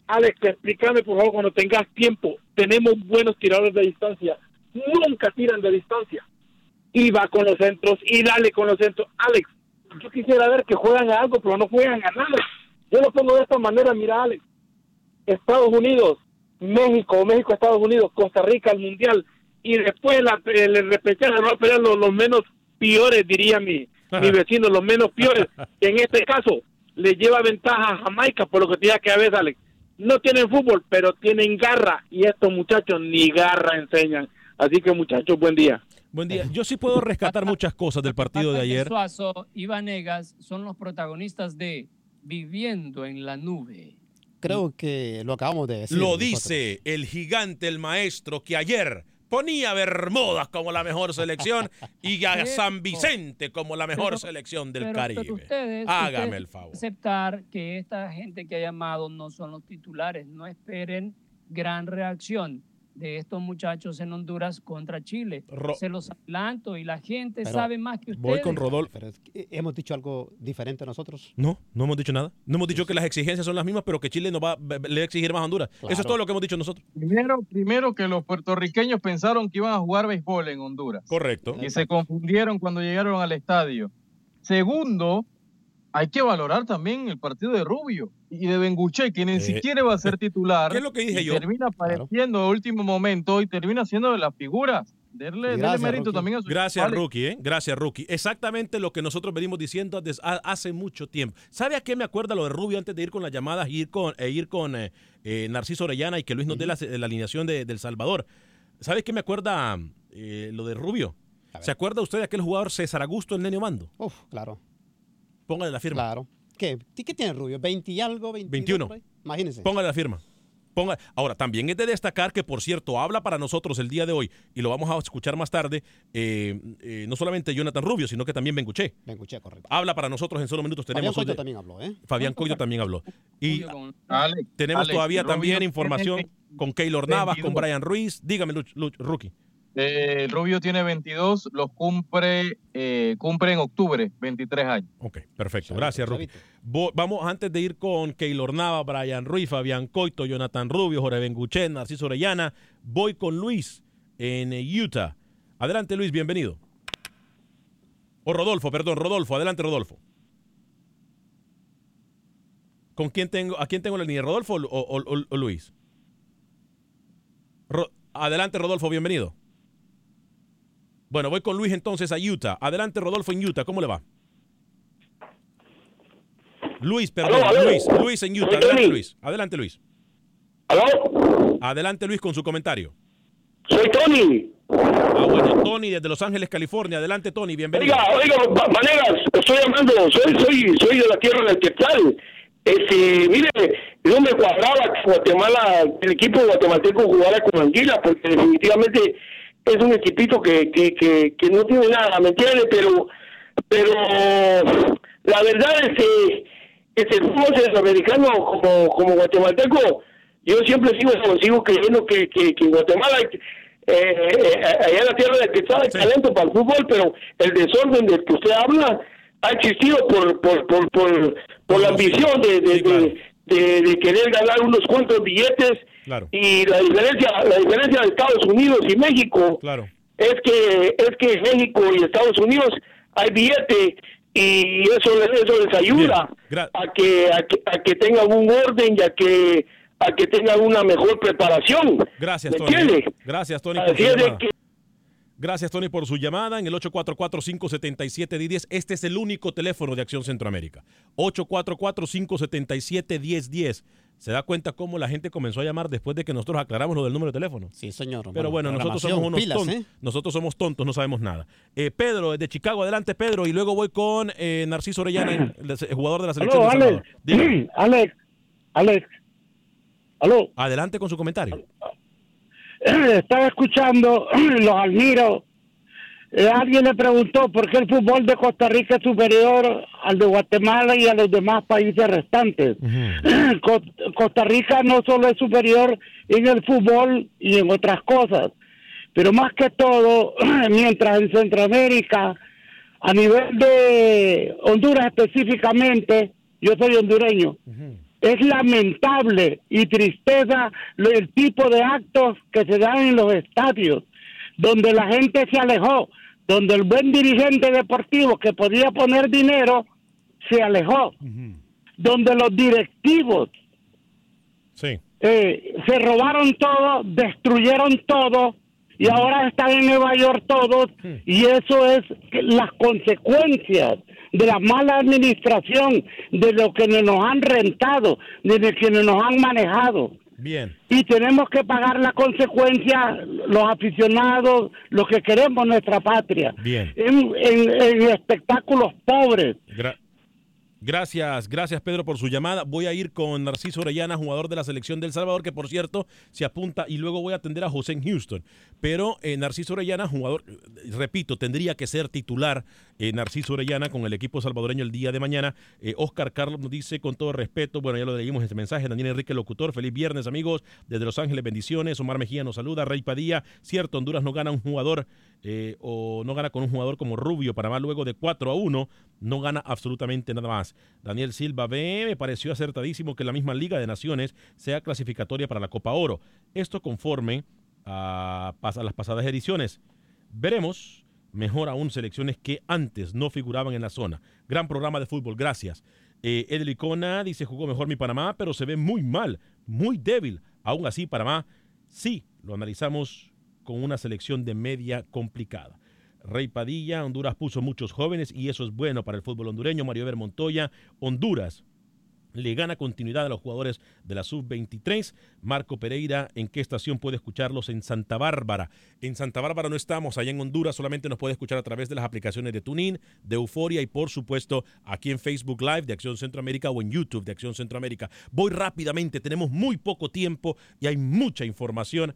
Alex, explícame por favor cuando tengas tiempo. Tenemos buenos tiradores de distancia. Nunca tiran de distancia. Y va con los centros y dale con los centros. Alex, yo quisiera ver que juegan a algo, pero no juegan a nada. Yo lo pongo de esta manera, mira, Alex. Estados Unidos, México, México, Estados Unidos, Costa Rica al Mundial y después la, el repechaje va a pelear los, los menos peores, diría mi, mi vecino, los menos peores. en este caso le lleva ventaja a Jamaica por lo que tenía que haber, Alex. No tienen fútbol, pero tienen garra y estos muchachos ni garra enseñan. Así que muchachos, buen día. Buen día. Yo sí puedo rescatar muchas cosas del partido de ayer. Suazo y Vanegas son los protagonistas de Viviendo en la Nube. Creo que lo acabamos de decir. Lo nosotros. dice el gigante, el maestro, que ayer ponía a Bermudas como la mejor selección y a San Vicente como la mejor pero- selección del pero- Caribe. pero ustedes, Hágame ustedes el favor. aceptar que esta gente que ha llamado no son los titulares. No esperen gran reacción de estos muchachos en Honduras contra Chile. Ro- Se los adelanto y la gente Pero sabe más que ustedes. Voy con Rodolfo. Pero es que hemos dicho algo diferente nosotros. No, no hemos dicho nada. No hemos dicho que las exigencias son las mismas, pero que Chile no va, le va a exigir más a Honduras. Eso es todo lo que hemos dicho nosotros. Primero, primero que los puertorriqueños pensaron que iban a jugar béisbol en Honduras. Correcto. Y se confundieron cuando llegaron al estadio. Segundo, hay que valorar también el partido de Rubio y de Benguche, que ni Eh, siquiera va a ser titular. ¿Qué es lo que dije y yo? Termina apareciendo a último momento y termina siendo de las figuras. Denle Gracias, mérito Rookie. también a sus Gracias. Rookie. ¿eh? Gracias, Rookie. Exactamente lo que nosotros venimos diciendo hace mucho tiempo. ¿Sabe a qué me acuerda lo de Rubio antes de ir con las llamadas y ir con, e ir con eh, eh, Narciso Orellana y que Luis nos dé la, la alineación de, del Salvador? ¿Sabe qué me acuerda eh, lo de Rubio? ¿Se acuerda usted de aquel jugador César Augusto, el Nenio Mando? Uf, claro. Póngale la firma. Claro. ¿Qué, ¿Qué tiene Rubio? ¿20 y algo? 22 21. por ahí? Imagínense. Póngale la firma. Ponga. Ahora, también es de destacar que, por cierto, habla para nosotros el día de hoy, y lo vamos a escuchar más tarde, eh, eh, no solamente Jonathan Rubio, sino que también Benguché. Benguché, correcto. Habla para nosotros en solo minutos. Tenemos Fabián Coito de- también habló, ¿eh? Fabián Coito también habló. Y Alex, tenemos Alex, todavía Rubio también información con Keylor Navas, con 22. Brian Ruiz. Dígame, Luch, Luch, Rookie. Eh, Rubio tiene 22, los cumple, eh, cumple en octubre, 23 años. Ok, perfecto. Gracias. Vo- Vamos antes de ir con Keylor Nava, Brian Ruiz, Fabián Coito, Jonathan Rubio, Jorge Benguchen, Narciso Orellana. Voy con Luis en eh, Utah. Adelante, Luis, bienvenido. O Rodolfo, perdón, Rodolfo. Adelante, Rodolfo. ¿Con quién tengo, ¿A quién tengo la línea? ¿Rodolfo o, o- o- o Luis? Ro- adelante, Rodolfo, bienvenido. Bueno, voy con Luis entonces a Utah. Adelante, Rodolfo en Utah. ¿Cómo le va? Luis, perdón, Aló, aló. Luis, Luis en Utah. Adelante. Luis. Adelante, Luis. ¿Aló? Adelante, Luis, con su comentario. Soy Tony. Ah, bueno, Tony desde Los Ángeles, California. Adelante, Tony, bienvenido. Oiga, oiga, Vanegas, estoy llamando, soy, soy, soy de la tierra del Quetzal. Este, mire, no me cuadraba que Guatemala, el equipo guatemalteco jugara con Anguila, porque definitivamente es un equipito que, que, que, que no tiene nada, ¿me entiende? Pero, pero la verdad es que el fútbol centroamericano como, como guatemalteco, yo siempre sigo, sigo creyendo que, que, que en Guatemala eh, eh, allá en la tierra del Quetzal hay talento para el fútbol, pero el desorden del que usted habla ha existido por por por por, por la ambición de de, de, de- de querer ganar unos cuantos billetes Claro. Y la diferencia, la diferencia de Estados Unidos y México Claro. es que es que en México y Estados Unidos hay billete y eso les- eso les ayuda a que, a que a que tengan un orden y a que a que tengan una mejor preparación. Gracias, ¿Me Tony. Gracias, Tony, por su que Gracias, Tony, por su llamada en el 844-577-1010. Este es el único teléfono de Acción Centroamérica. 844-577-1010. ¿Se da cuenta cómo la gente comenzó a llamar después de que nosotros aclaramos lo del número de teléfono? Sí, señor. Pero bueno, nosotros somos unos pilas, tontos. ¿eh? Nosotros somos tontos, no sabemos nada. Eh, Pedro, desde Chicago, adelante, Pedro. Y luego voy con eh, Narciso Orellana, el, el jugador de la selección Aló, de. Alex. Alex, Alex, aló. Adelante con su comentario. Estaba escuchando, los admiro. Eh, alguien le preguntó por qué el fútbol de Costa Rica es superior al de Guatemala y a los demás países restantes. Co- Costa Rica no solo es superior en el fútbol y en otras cosas, pero más que todo, mientras en Centroamérica, a nivel de Honduras específicamente, yo soy hondureño, es lamentable y tristeza el tipo de actos que se dan en los estadios, donde la gente se alejó, donde el buen dirigente deportivo que podía poner dinero se alejó, donde los directivos Sí. eh, se robaron todo, destruyeron todo y ahora están en Nueva York todos y eso es las consecuencias de la mala administración, de lo que nos han rentado, de lo que nos han manejado. Bien. Y tenemos que pagar la consecuencia los aficionados, los que queremos nuestra patria. Bien. En, en- en espectáculos pobres. Gra- Gracias, gracias Pedro por su llamada. Voy a ir con Narciso Orellana, jugador de la selección del Salvador, que por cierto se apunta y luego voy a atender a José en Houston. Pero eh, Narciso Orellana, jugador, repito, tendría que ser titular eh, Narciso Orellana con el equipo salvadoreño el día de mañana. Eh, Oscar Carlos nos dice con todo respeto, bueno, ya lo leímos este mensaje, Daniel Enrique Locutor, feliz viernes amigos, desde Los Ángeles, bendiciones. Omar Mejía nos saluda, Rey Padilla, cierto, Honduras no gana un jugador eh, o no gana con un jugador como Rubio, Panamá luego de 4 a 1 no gana absolutamente nada más. Daniel Silva B me pareció acertadísimo que la misma Liga de Naciones sea clasificatoria para la Copa Oro. Esto conforme a las pasadas ediciones. Veremos, mejor aún selecciones que antes no figuraban en la zona. Gran programa de fútbol, gracias. Eh, Edel Icona dice jugó mejor mi Panamá, pero se ve muy mal, muy débil. Aún así, Panamá sí, lo analizamos con una selección de media complicada. Rey Padilla, Honduras puso muchos jóvenes y eso es bueno para el fútbol hondureño. Mario Eber Montoya, Honduras le gana continuidad a los jugadores de la sub-23. Marco Pereira, ¿en qué estación puede escucharlos? En Santa Bárbara. En Santa Bárbara no estamos, allá en Honduras solamente nos puede escuchar a través de las aplicaciones de TuneIn, de Euforia y por supuesto aquí en Facebook Live de Acción Centroamérica o en YouTube de Acción Centroamérica. Voy rápidamente, tenemos muy poco tiempo y hay mucha información.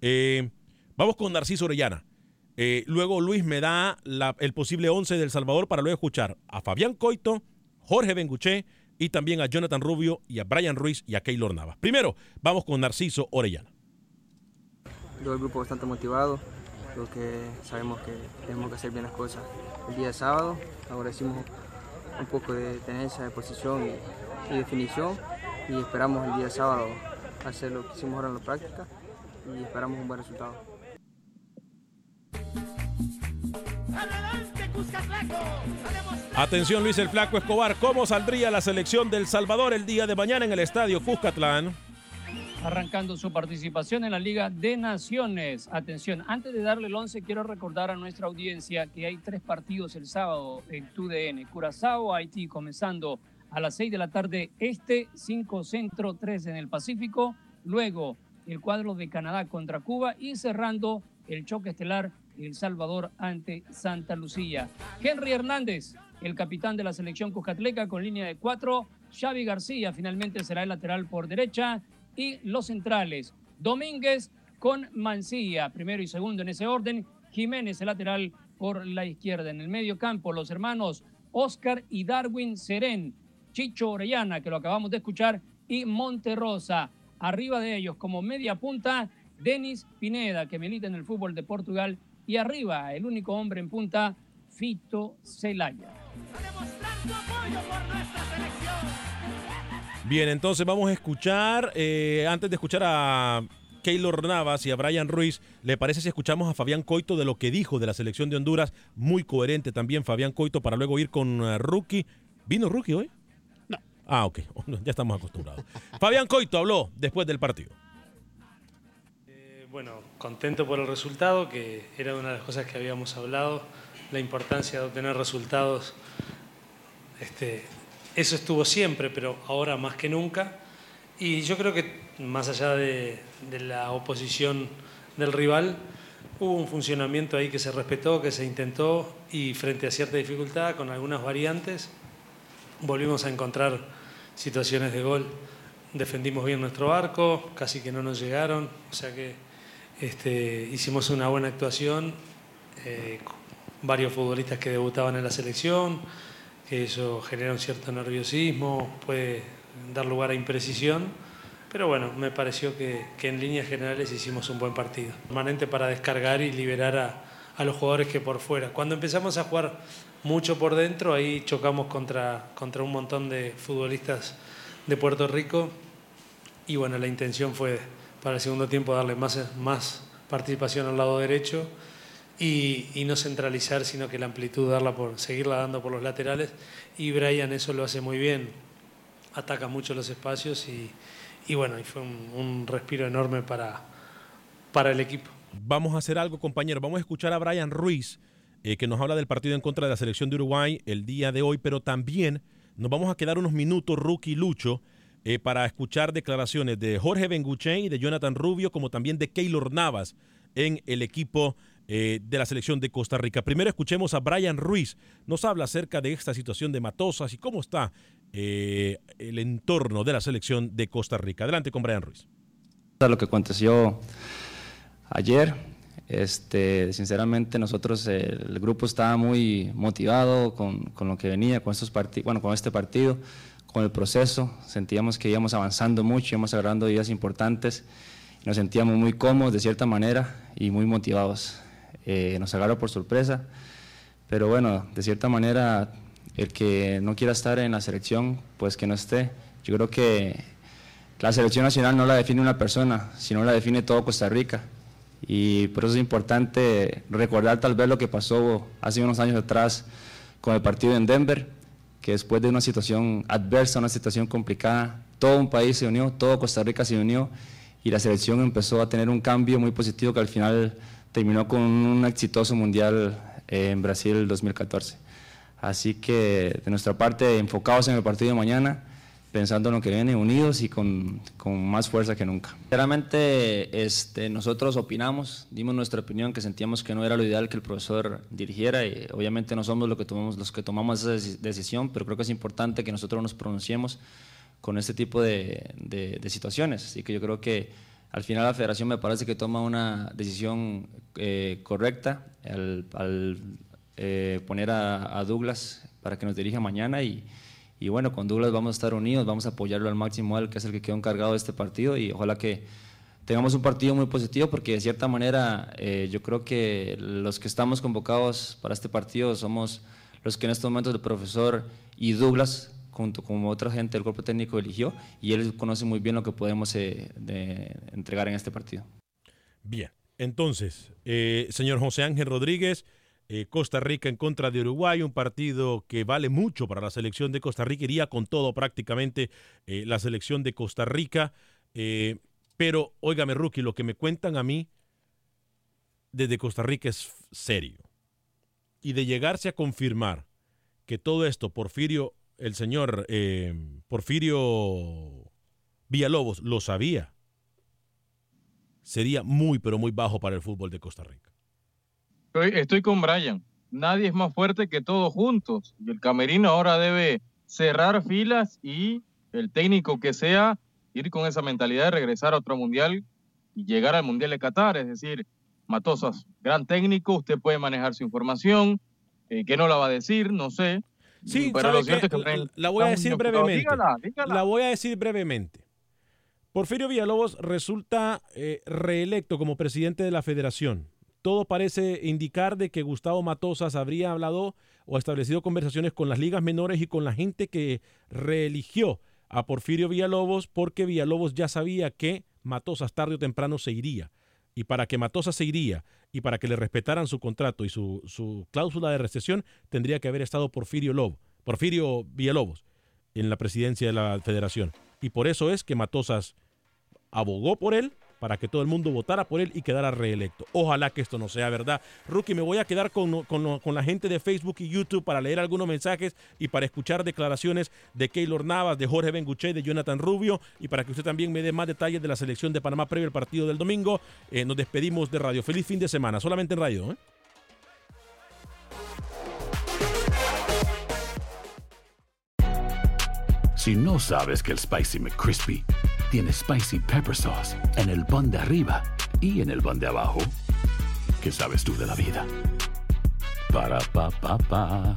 Eh, vamos con Narciso Orellana. Eh, luego Luis me da el posible 11 del Salvador para luego escuchar a Fabián Coito, Jorge Benguché y también a Jonathan Rubio y a Brian Ruiz y a Keylor Navas. Primero, vamos con Narciso Orellana. Yo el grupo bastante motivado, creo que sabemos que tenemos que hacer bien las cosas. El día de sábado ahora hicimos un poco de tenencia de posición y, y definición y esperamos el día de sábado hacer lo que hicimos ahora en la práctica y esperamos un buen resultado. Atención Luis el Flaco Escobar, ¿cómo saldría la selección del Salvador el día de mañana en el estadio Cuscatlán? arrancando su participación en la Liga de Naciones. Atención, antes de darle el 11, quiero recordar a nuestra audiencia que hay tres partidos el sábado en TUDN. Curazao, Haití, comenzando a las 6 de la tarde este, 5 centro, 3 en el Pacífico. Luego el cuadro de Canadá contra Cuba y cerrando el choque estelar El Salvador ante Santa Lucía. Henry Hernández, el capitán de la selección cuscatleca con línea de cuatro. Xavi García finalmente será el lateral por derecha y los centrales. Domínguez con Mancilla, primero y segundo en ese orden. Jiménez, el lateral por la izquierda. En el medio campo, los hermanos Oscar y Darwin Serén. Chicho Orellana, que lo acabamos de escuchar, y Monterrosa. Arriba de ellos, como media punta, Denis Pineda, que milita en el fútbol de Portugal. Y arriba, el único hombre en punta, Fito Celaya. Bien, entonces vamos a escuchar, eh, antes de escuchar a Keylor Navas y a Brian Ruiz, ¿le parece si escuchamos a Fabián Coito de lo que dijo de la selección de Honduras? Muy coherente también Fabián Coito para luego ir con uh, Rookie. ¿Vino Rookie hoy? No. Ah, ok, ya estamos acostumbrados. Fabián Coito habló después del partido. Bueno, contento por el resultado, que era una de las cosas que habíamos hablado, la importancia de obtener resultados. Este, eso estuvo siempre, pero ahora más que nunca. Y yo creo que más allá de, de la oposición del rival, hubo un funcionamiento ahí que se respetó, que se intentó y frente a cierta dificultad, con algunas variantes, volvimos a encontrar situaciones de gol. Defendimos bien nuestro arco, casi que no nos llegaron, o sea que este, hicimos una buena actuación. eh, varios futbolistas que debutaban en la selección, que eso genera un cierto nerviosismo, puede dar lugar a imprecisión, pero bueno, me pareció que, en líneas generales hicimos un buen partido. Permanente para descargar y liberar a, a los jugadores que por fuera. Cuando empezamos a jugar mucho por dentro, ahí chocamos contra, contra un montón de futbolistas de Puerto Rico y bueno, la intención fue para el segundo tiempo darle más, más participación al lado derecho y, no centralizar, sino que la amplitud darla por, seguirla dando por los laterales y Brian eso lo hace muy bien, ataca mucho los espacios y, bueno, y fue un, un respiro enorme para, para el equipo. Vamos a hacer algo, compañero. Vamos a escuchar a Brian Ruiz, eh, que nos habla del partido en contra de la selección de Uruguay el día de hoy, pero también nos vamos a quedar unos minutos, Rookie Lucho, eh, para escuchar declaraciones de Jorge Benguchen y de Jonathan Rubio, como también de Keylor Navas en el equipo eh, de la selección de Costa Rica. Primero escuchemos a Brian Ruiz. Nos habla acerca de esta situación de Matosas y cómo está eh, el entorno de la selección de Costa Rica. Adelante con Brian Ruiz. Lo que aconteció ayer, este, sinceramente nosotros, el grupo estaba muy motivado con, con lo que venía, con, estos bueno, con este partido, con el proceso. Sentíamos que íbamos avanzando mucho, íbamos agarrando días importantes. Nos sentíamos muy cómodos de cierta manera y muy motivados. Eh, nos agarró por sorpresa, pero bueno, de cierta manera, el que no quiera estar en la selección, pues que no esté. Yo creo que la selección nacional no la define una persona, sino la define todo Costa Rica. Y por eso es importante recordar tal vez lo que pasó hace unos años atrás con el partido en Denver, que después de una situación adversa, una situación complicada, todo un país se unió, todo Costa Rica se unió y la selección empezó a tener un cambio muy positivo que al final terminó con un exitoso mundial eh, en Brasil 2014. Así que de nuestra parte, enfocados en el partido de mañana, pensando en lo que viene, unidos y con, con más fuerza que nunca. Sinceramente, este, nosotros opinamos, dimos nuestra opinión, que sentíamos que no era lo ideal que el profesor dirigiera y obviamente no somos lo que tomamos, los que tomamos esa deci- decisión, pero creo que es importante que nosotros nos pronunciemos con este tipo de, de- de situaciones. Así que yo creo que al final la federación me parece que toma una decisión eh, correcta al, al, eh, poner a, a Douglas para que nos dirija mañana y, y bueno, con Douglas vamos a estar unidos, vamos a apoyarlo al máximo él, que es el que quedó encargado de este partido y ojalá que tengamos un partido muy positivo porque de cierta manera eh, yo creo que los que estamos convocados para este partido somos los que en estos momentos el profesor y Douglas junto con otra gente del cuerpo técnico eligió y él conoce muy bien lo que podemos eh, entregar en este partido. Bien, entonces, eh, señor José Ángel Rodríguez, eh, Costa Rica en contra de Uruguay, un partido que vale mucho para la selección de Costa Rica, iría con todo prácticamente eh, la selección de Costa Rica, eh, pero óigame, Rookie, lo que me cuentan a mí desde Costa Rica es serio. Y de llegarse a confirmar que todo esto, Porfirio, el señor Porfirio Villalobos lo sabía, sería muy, pero muy bajo para el fútbol de Costa Rica. Estoy, estoy con Brian. Nadie es más fuerte que todos juntos. Y el camerino ahora debe cerrar filas y el técnico que sea ir con esa mentalidad de regresar a otro mundial y llegar al mundial de Qatar. Es decir, Matosas, gran técnico, usted puede manejar su información, eh, que no la va a decir, no sé. Sí, pero ¿sabe lo cierto es que la voy a decir brevemente. Dígala, dígala. La voy a decir brevemente. Porfirio Villalobos resulta eh, reelecto como presidente de la federación. Todo parece indicar de que Gustavo Matosas habría hablado o establecido conversaciones con las ligas menores y con la gente que reeligió a Porfirio Villalobos porque Villalobos ya sabía que Matosas tarde o temprano se iría. Y para que Matosas se iría y para que le respetaran su contrato y su, su cláusula de recesión, tendría que haber estado Porfirio Lobo, Porfirio Villalobos en la presidencia de la federación. Y por eso es que Matosas abogó por él para que todo el mundo votara por él y quedara reelecto. Ojalá que esto no sea verdad. Rookie, me voy a quedar con, con- la gente de Facebook y YouTube para leer algunos mensajes y para escuchar declaraciones de Keylor Navas, de Jorge Benguche, de Jonathan Rubio y para que usted también me dé más detalles de la selección de Panamá previo al partido del domingo. Eh, nos despedimos de radio. Feliz fin de semana, solamente en radio. ¿eh? Si no sabes que el Spicy McCrispy tiene Spicy Pepper Sauce en el pan de arriba y en el pan de abajo, ¿qué sabes tú de la vida? Para, pa, pa, pa.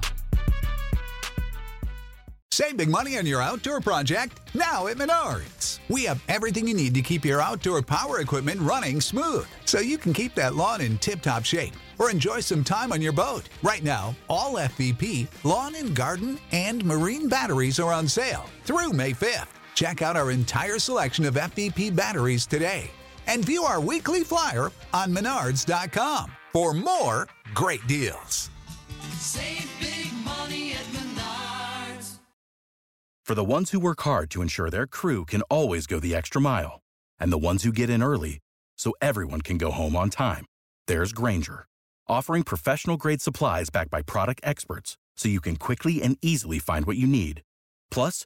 Save big money on your outdoor project now at Menards. We have everything you need to keep your outdoor power equipment running smooth so you can keep that lawn in tip top shape or enjoy some time on your boat. Right now, all FVP, lawn and garden, and marine batteries are on sale through May 5th. Check out our entire selection of FVP batteries today and view our weekly flyer on menards.com for more great deals. Save big money at Menards. For the ones who work hard to ensure their crew can always go the extra mile, and the ones who get in early so everyone can go home on time, there's Granger, offering professional grade supplies backed by product experts so you can quickly and easily find what you need. Plus,